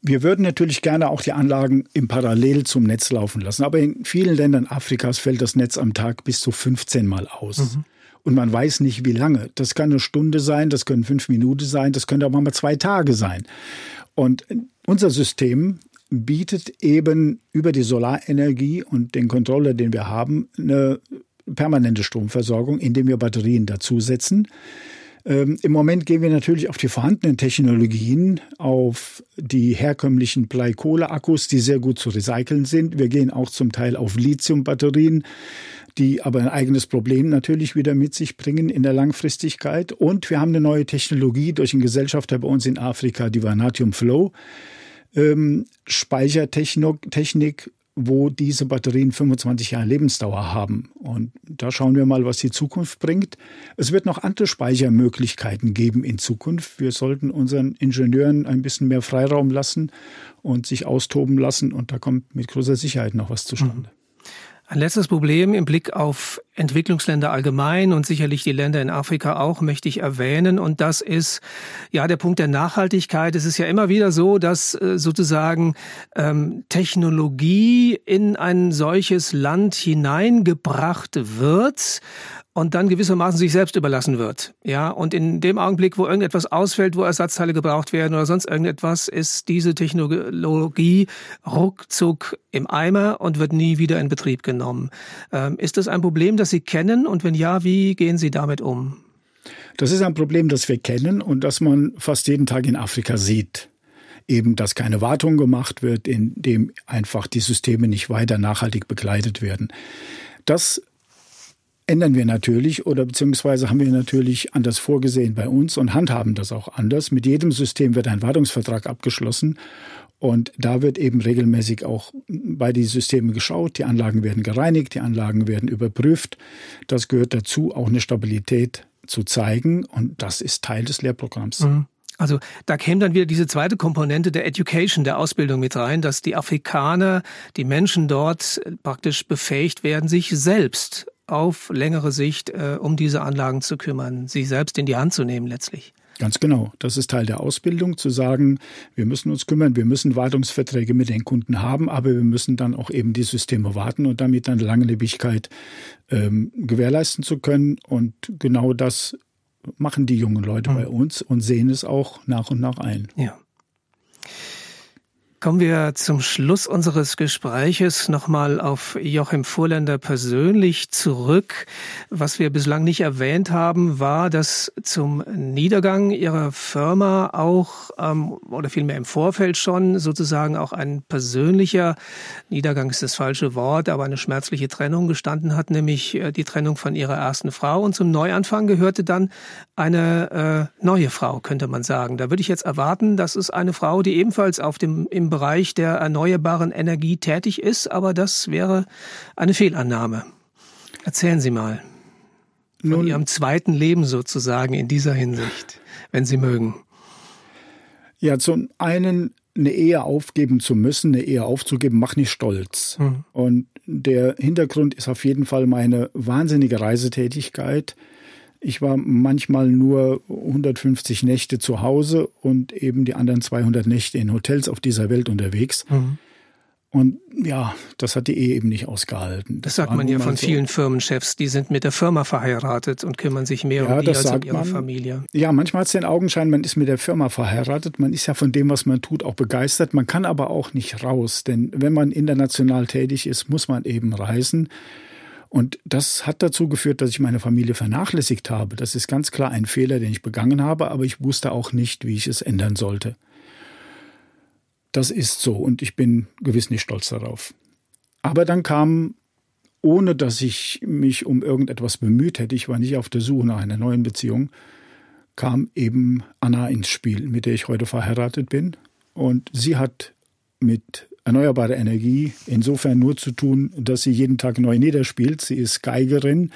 Wir würden natürlich gerne auch die Anlagen im Parallel zum Netz laufen lassen. Aber in vielen Ländern Afrikas fällt das Netz am Tag bis zu 15 Mal aus. Mhm. Und man weiß nicht, wie lange. Das kann eine Stunde sein, das können fünf Minuten sein, das könnte aber mal zwei Tage sein. Und unser System bietet eben über die Solarenergie und den Controller, den wir haben, eine permanente Stromversorgung, indem wir Batterien dazusetzen. Ähm, Im Moment gehen wir natürlich auf die vorhandenen Technologien, auf die herkömmlichen Bleikohle-Akkus, die sehr gut zu recyceln sind. Wir gehen auch zum Teil auf Lithium-Batterien, die aber ein eigenes Problem natürlich wieder mit sich bringen in der Langfristigkeit. Und wir haben eine neue Technologie durch einen Gesellschafter bei uns in Afrika, die Vanadium Flow. Ähm, Speichertechnik wo diese Batterien 25 Jahre Lebensdauer haben. Und da schauen wir mal, was die Zukunft bringt. Es wird noch andere Speichermöglichkeiten geben in Zukunft. Wir sollten unseren Ingenieuren ein bisschen mehr Freiraum lassen und sich austoben lassen. Und da kommt mit großer Sicherheit noch was zustande. Ein letztes Problem im Blick auf Entwicklungsländer allgemein und sicherlich die Länder in Afrika auch möchte ich erwähnen. Und das ist ja der Punkt der Nachhaltigkeit. Es ist ja immer wieder so, dass äh, sozusagen ähm, Technologie in ein solches Land hineingebracht wird und dann gewissermaßen sich selbst überlassen wird. Ja, und in dem Augenblick, wo irgendetwas ausfällt, wo Ersatzteile gebraucht werden oder sonst irgendetwas, ist diese Technologie ruckzuck im Eimer und wird nie wieder in Betrieb genommen. Ähm, ist das ein Problem, das Sie kennen? Und wenn ja, wie gehen Sie damit um? Das ist ein Problem, das wir kennen und das man fast jeden Tag in Afrika sieht eben, dass keine Wartung gemacht wird, indem einfach die Systeme nicht weiter nachhaltig begleitet werden. Das ändern wir natürlich oder beziehungsweise haben wir natürlich anders vorgesehen bei uns und handhaben das auch anders. Mit jedem System wird ein Wartungsvertrag abgeschlossen und da wird eben regelmäßig auch bei die Systeme geschaut. Die Anlagen werden gereinigt, die Anlagen werden überprüft. Das gehört dazu, auch eine Stabilität zu zeigen und das ist Teil des Lehrprogramms. Mhm. Also da käme dann wieder diese zweite Komponente der Education, der Ausbildung mit rein, dass die Afrikaner, die Menschen dort praktisch befähigt werden, sich selbst auf längere Sicht äh, um diese Anlagen zu kümmern, sie selbst in die Hand zu nehmen letztlich. Ganz genau. Das ist Teil der Ausbildung, zu sagen, wir müssen uns kümmern, wir müssen Wartungsverträge mit den Kunden haben, aber wir müssen dann auch eben die Systeme warten und damit dann Langlebigkeit ähm, gewährleisten zu können. Und genau das machen die jungen Leute mhm. bei uns und sehen es auch nach und nach ein. Ja. Kommen wir zum Schluss unseres Gespräches nochmal auf Joachim Vorländer persönlich zurück. Was wir bislang nicht erwähnt haben, war, dass zum Niedergang Ihrer Firma auch, ähm, oder vielmehr im Vorfeld schon, sozusagen auch ein persönlicher, Niedergang ist das falsche Wort, aber eine schmerzliche Trennung gestanden hat, nämlich äh, die Trennung von Ihrer ersten Frau. Und zum Neuanfang gehörte dann eine äh, neue Frau, könnte man sagen. Da würde ich jetzt erwarten, dass es eine Frau, die ebenfalls auf dem, im Bereich der erneuerbaren Energie tätig ist, aber das wäre eine Fehlannahme. Erzählen Sie mal von Nun, Ihrem zweiten Leben sozusagen in dieser Hinsicht, wenn Sie mögen. Ja, zum einen eine Ehe aufgeben zu müssen, eine Ehe aufzugeben, macht nicht stolz. Mhm. Und der Hintergrund ist auf jeden Fall meine wahnsinnige Reisetätigkeit. Ich war manchmal nur 150 Nächte zu Hause und eben die anderen 200 Nächte in Hotels auf dieser Welt unterwegs. Mhm. Und ja, das hat die Ehe eben nicht ausgehalten. Das, das sagt man ja von so. vielen Firmenchefs, die sind mit der Firma verheiratet und kümmern sich mehr ja, um die als um ihre man. Familie. Ja, manchmal hat es den Augenschein, man ist mit der Firma verheiratet, man ist ja von dem, was man tut, auch begeistert. Man kann aber auch nicht raus, denn wenn man international tätig ist, muss man eben reisen. Und das hat dazu geführt, dass ich meine Familie vernachlässigt habe. Das ist ganz klar ein Fehler, den ich begangen habe, aber ich wusste auch nicht, wie ich es ändern sollte. Das ist so und ich bin gewiss nicht stolz darauf. Aber dann kam, ohne dass ich mich um irgendetwas bemüht hätte, ich war nicht auf der Suche nach einer neuen Beziehung, kam eben Anna ins Spiel, mit der ich heute verheiratet bin. Und sie hat mit erneuerbare Energie insofern nur zu tun, dass sie jeden Tag neu niederspielt. Sie ist Geigerin,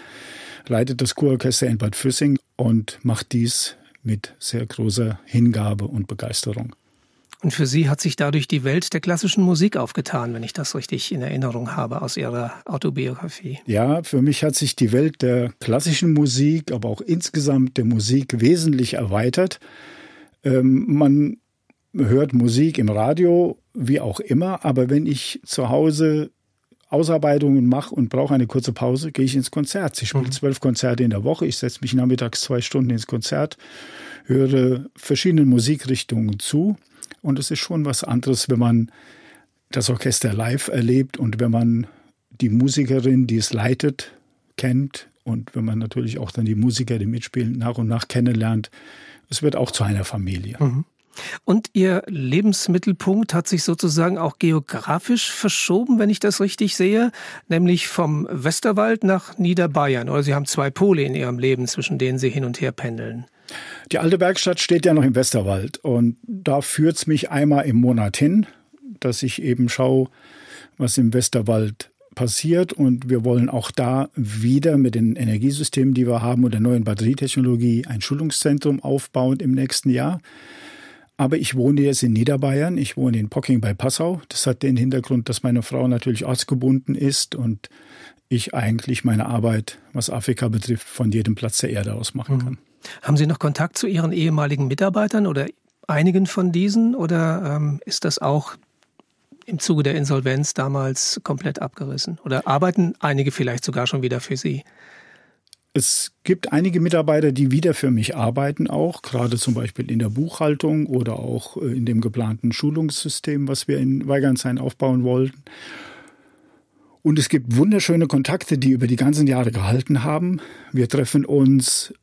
leitet das Kurorchester in Bad Füssing und macht dies mit sehr großer Hingabe und Begeisterung. Und für Sie hat sich dadurch die Welt der klassischen Musik aufgetan, wenn ich das richtig in Erinnerung habe aus Ihrer Autobiografie. Ja, für mich hat sich die Welt der klassischen Musik, aber auch insgesamt der Musik wesentlich erweitert. Ähm, man hört Musik im Radio, wie auch immer, aber wenn ich zu Hause Ausarbeitungen mache und brauche eine kurze Pause, gehe ich ins Konzert. Ich spiele mhm. zwölf Konzerte in der Woche. Ich setze mich nachmittags zwei Stunden ins Konzert, höre verschiedenen Musikrichtungen zu. Und es ist schon was anderes, wenn man das Orchester live erlebt und wenn man die Musikerin, die es leitet, kennt und wenn man natürlich auch dann die Musiker, die mitspielen, nach und nach kennenlernt. Es wird auch zu einer Familie. Mhm. Und Ihr Lebensmittelpunkt hat sich sozusagen auch geografisch verschoben, wenn ich das richtig sehe, nämlich vom Westerwald nach Niederbayern. Oder Sie haben zwei Pole in Ihrem Leben, zwischen denen Sie hin und her pendeln. Die alte Werkstatt steht ja noch im Westerwald und da führt es mich einmal im Monat hin, dass ich eben schaue, was im Westerwald passiert und wir wollen auch da wieder mit den Energiesystemen, die wir haben und der neuen Batterietechnologie ein Schulungszentrum aufbauen im nächsten Jahr. Aber ich wohne jetzt in Niederbayern, ich wohne in Pocking bei Passau. Das hat den Hintergrund, dass meine Frau natürlich ortsgebunden ist und ich eigentlich meine Arbeit, was Afrika betrifft, von jedem Platz der Erde aus machen kann. Haben Sie noch Kontakt zu Ihren ehemaligen Mitarbeitern oder einigen von diesen oder ähm, ist das auch im Zuge der Insolvenz damals komplett abgerissen? Oder arbeiten einige vielleicht sogar schon wieder für Sie? Es gibt einige Mitarbeiter, die wieder für mich arbeiten, auch gerade zum Beispiel in der Buchhaltung oder auch äh, in dem geplanten Schulungssystem, was wir in Weigernshain aufbauen wollten. Und es gibt wunderschöne Kontakte, die über die ganzen Jahre gehalten haben. Wir treffen uns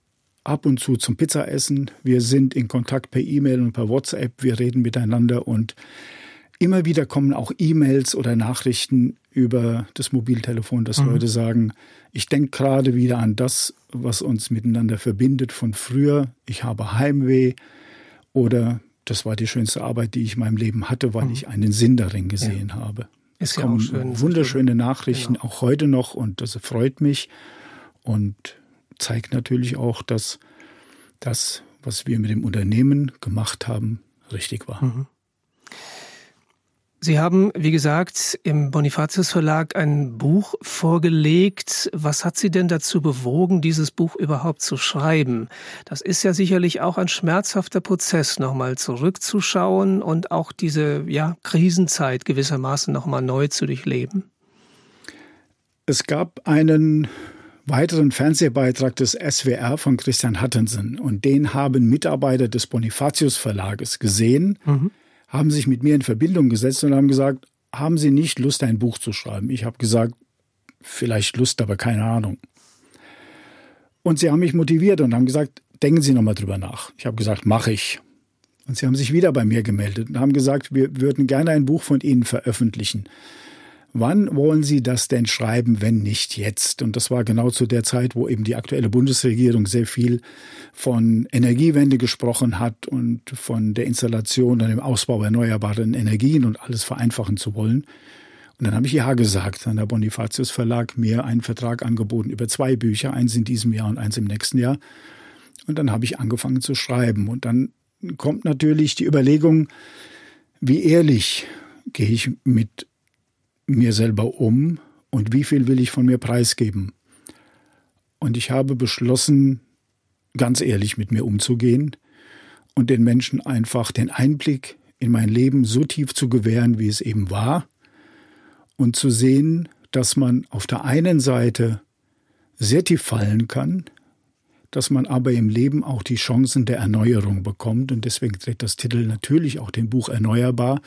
ab und zu zum Pizzaessen. Wir sind in Kontakt per E-Mail und per WhatsApp. Wir reden miteinander und immer wieder kommen auch E-Mails oder Nachrichten über das Mobiltelefon, dass mhm. Leute sagen, ich denke gerade wieder an das, was uns miteinander verbindet von früher. Ich habe Heimweh oder das war die schönste Arbeit, die ich in meinem Leben hatte, weil mhm. ich einen Sinn darin gesehen ja. habe. Es ja kommen schön, wunderschöne Nachrichten, genau. auch heute noch, und das freut mich und zeigt natürlich auch, dass das, was wir mit dem Unternehmen gemacht haben, richtig war. Mhm. Sie haben, wie gesagt, im Bonifatius Verlag ein Buch vorgelegt. Was hat Sie denn dazu bewogen, dieses Buch überhaupt zu schreiben? Das ist ja sicherlich auch ein schmerzhafter Prozess, nochmal zurückzuschauen und auch diese ja, Krisenzeit gewissermaßen nochmal neu zu durchleben. Es gab einen weiteren Fernsehbeitrag des SWR von Christian Hattensen und den haben Mitarbeiter des Bonifatius Verlages gesehen. Mhm haben sich mit mir in Verbindung gesetzt und haben gesagt, haben Sie nicht Lust, ein Buch zu schreiben? Ich habe gesagt, vielleicht Lust, aber keine Ahnung. Und sie haben mich motiviert und haben gesagt, denken Sie nochmal drüber nach. Ich habe gesagt, mache ich. Und sie haben sich wieder bei mir gemeldet und haben gesagt, wir würden gerne ein Buch von Ihnen veröffentlichen. Wann wollen Sie das denn schreiben, wenn nicht jetzt? Und das war genau zu der Zeit, wo eben die aktuelle Bundesregierung sehr viel von Energiewende gesprochen hat und von der Installation und dem Ausbau erneuerbaren Energien und alles vereinfachen zu wollen. Und dann habe ich ja gesagt. Dann der Bonifatius Verlag mir einen Vertrag angeboten über zwei Bücher, eins in diesem Jahr und eins im nächsten Jahr. Und dann habe ich angefangen zu schreiben. Und dann kommt natürlich die Überlegung, wie ehrlich gehe ich mit mir selber um und wie viel will ich von mir preisgeben. Und ich habe beschlossen, ganz ehrlich mit mir umzugehen und den Menschen einfach den Einblick in mein Leben so tief zu gewähren, wie es eben war, und zu sehen, dass man auf der einen Seite sehr tief fallen kann, dass man aber im Leben auch die Chancen der Erneuerung bekommt. Und deswegen trägt das Titel natürlich auch dem Buch Erneuerbar,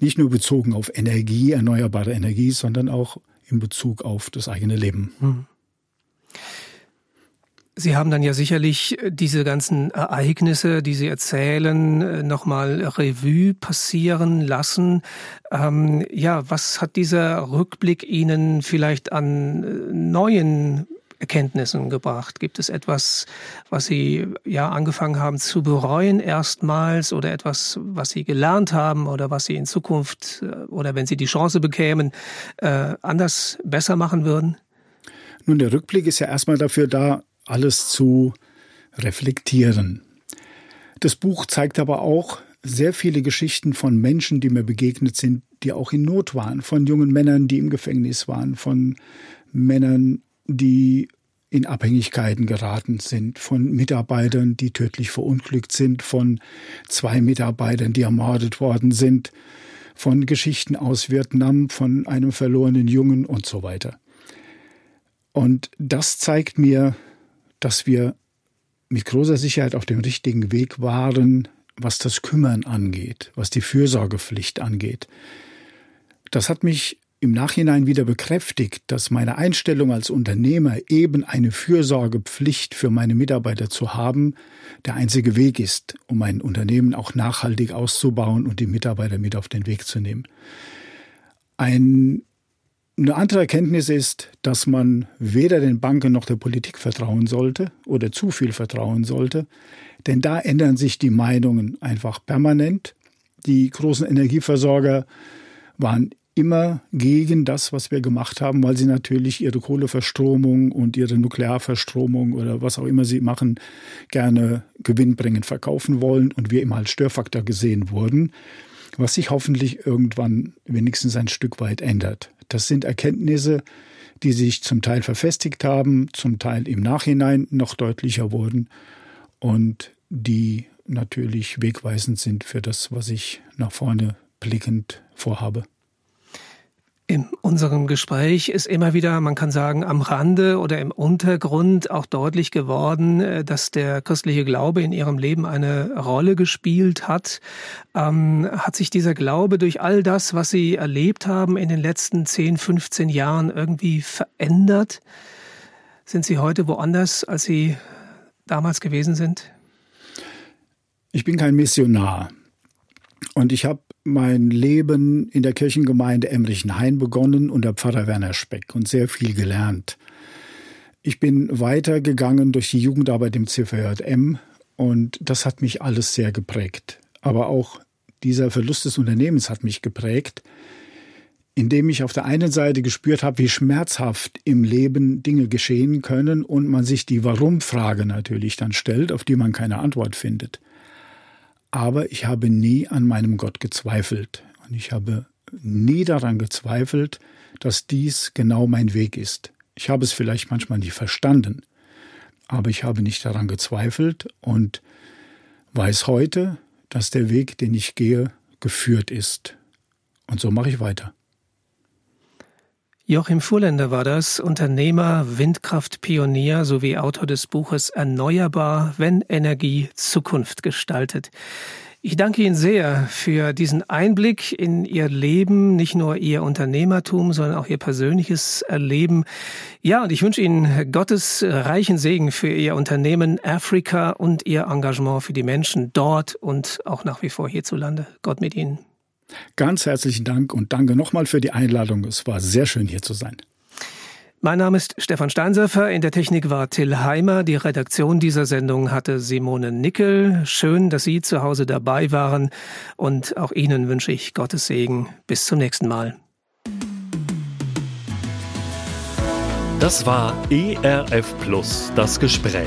nicht nur bezogen auf Energie, erneuerbare Energie, sondern auch in Bezug auf das eigene Leben. Hm. Sie haben dann ja sicherlich äh, diese ganzen Ereignisse, die Sie erzählen, äh, nochmal Revue passieren lassen. Ähm, ja, was hat dieser Rückblick Ihnen vielleicht an äh, neuen Erkenntnissen gebracht? Gibt es etwas, was Sie ja angefangen haben zu bereuen erstmals oder etwas, was Sie gelernt haben oder was Sie in Zukunft äh, oder wenn Sie die Chance bekämen, äh, anders besser machen würden? Nun, der Rückblick ist ja erstmal dafür da, alles zu reflektieren. Das Buch zeigt aber auch sehr viele Geschichten von Menschen, die mir begegnet sind, die auch in Not waren, von jungen Männern, die im Gefängnis waren, von Männern, die in Abhängigkeiten geraten sind, von Mitarbeitern, die tödlich verunglückt sind, von zwei Mitarbeitern, die ermordet worden sind, von Geschichten aus Vietnam, von einem verlorenen Jungen und so weiter. Und das zeigt mir, dass wir mit großer Sicherheit auf dem richtigen Weg waren, was das Kümmern angeht, was die Fürsorgepflicht angeht. Das hat mich im Nachhinein wieder bekräftigt, dass meine Einstellung als Unternehmer eben eine Fürsorgepflicht für meine Mitarbeiter zu haben, der einzige Weg ist, um mein Unternehmen auch nachhaltig auszubauen und die Mitarbeiter mit auf den Weg zu nehmen. Ein, eine andere Erkenntnis ist, dass man weder den Banken noch der Politik vertrauen sollte oder zu viel vertrauen sollte, denn da ändern sich die Meinungen einfach permanent. Die großen Energieversorger waren immer gegen das, was wir gemacht haben, weil sie natürlich ihre Kohleverstromung und ihre Nuklearverstromung oder was auch immer sie machen, gerne gewinnbringend verkaufen wollen und wir immer als Störfaktor gesehen wurden, was sich hoffentlich irgendwann wenigstens ein Stück weit ändert. Das sind Erkenntnisse, die sich zum Teil verfestigt haben, zum Teil im Nachhinein noch deutlicher wurden und die natürlich wegweisend sind für das, was ich nach vorne blickend vorhabe. In unserem Gespräch ist immer wieder, man kann sagen, am Rande oder im Untergrund auch deutlich geworden, äh, dass der christliche Glaube in Ihrem Leben eine Rolle gespielt hat. Ähm, hat sich dieser Glaube durch all das, was Sie erlebt haben in den letzten 10, 15 Jahren irgendwie verändert? Sind Sie heute woanders, als Sie damals gewesen sind? Ich bin kein Missionar. Und ich habe mein Leben in der Kirchengemeinde Emrichenhain begonnen unter Pfarrer Werner Speck und sehr viel gelernt. Ich bin weitergegangen durch die Jugendarbeit im CVJM und das hat mich alles sehr geprägt. Aber auch dieser Verlust des Unternehmens hat mich geprägt, indem ich auf der einen Seite gespürt habe, wie schmerzhaft im Leben Dinge geschehen können und man sich die Warum-Frage natürlich dann stellt, auf die man keine Antwort findet aber ich habe nie an meinem Gott gezweifelt. Und ich habe nie daran gezweifelt, dass dies genau mein Weg ist. Ich habe es vielleicht manchmal nicht verstanden, aber ich habe nicht daran gezweifelt und weiß heute, dass der Weg, den ich gehe, geführt ist. Und so mache ich weiter. Joachim Fuhrländer war das, Unternehmer, Windkraftpionier sowie Autor des Buches Erneuerbar, wenn Energie Zukunft gestaltet. Ich danke Ihnen sehr für diesen Einblick in Ihr Leben, nicht nur Ihr Unternehmertum, sondern auch Ihr persönliches Erleben. Ja, und ich wünsche Ihnen Gottes reichen Segen für Ihr Unternehmen Afrika und Ihr Engagement für die Menschen dort und auch nach wie vor hierzulande. Gott mit Ihnen. Ganz herzlichen Dank und danke nochmal für die Einladung. Es war sehr schön hier zu sein. Mein Name ist Stefan Steinserfer. In der Technik war Till Heimer. Die Redaktion dieser Sendung hatte Simone Nickel. Schön, dass Sie zu Hause dabei waren. Und auch Ihnen wünsche ich Gottes Segen. Bis zum nächsten Mal. Das war ERF Plus, das Gespräch.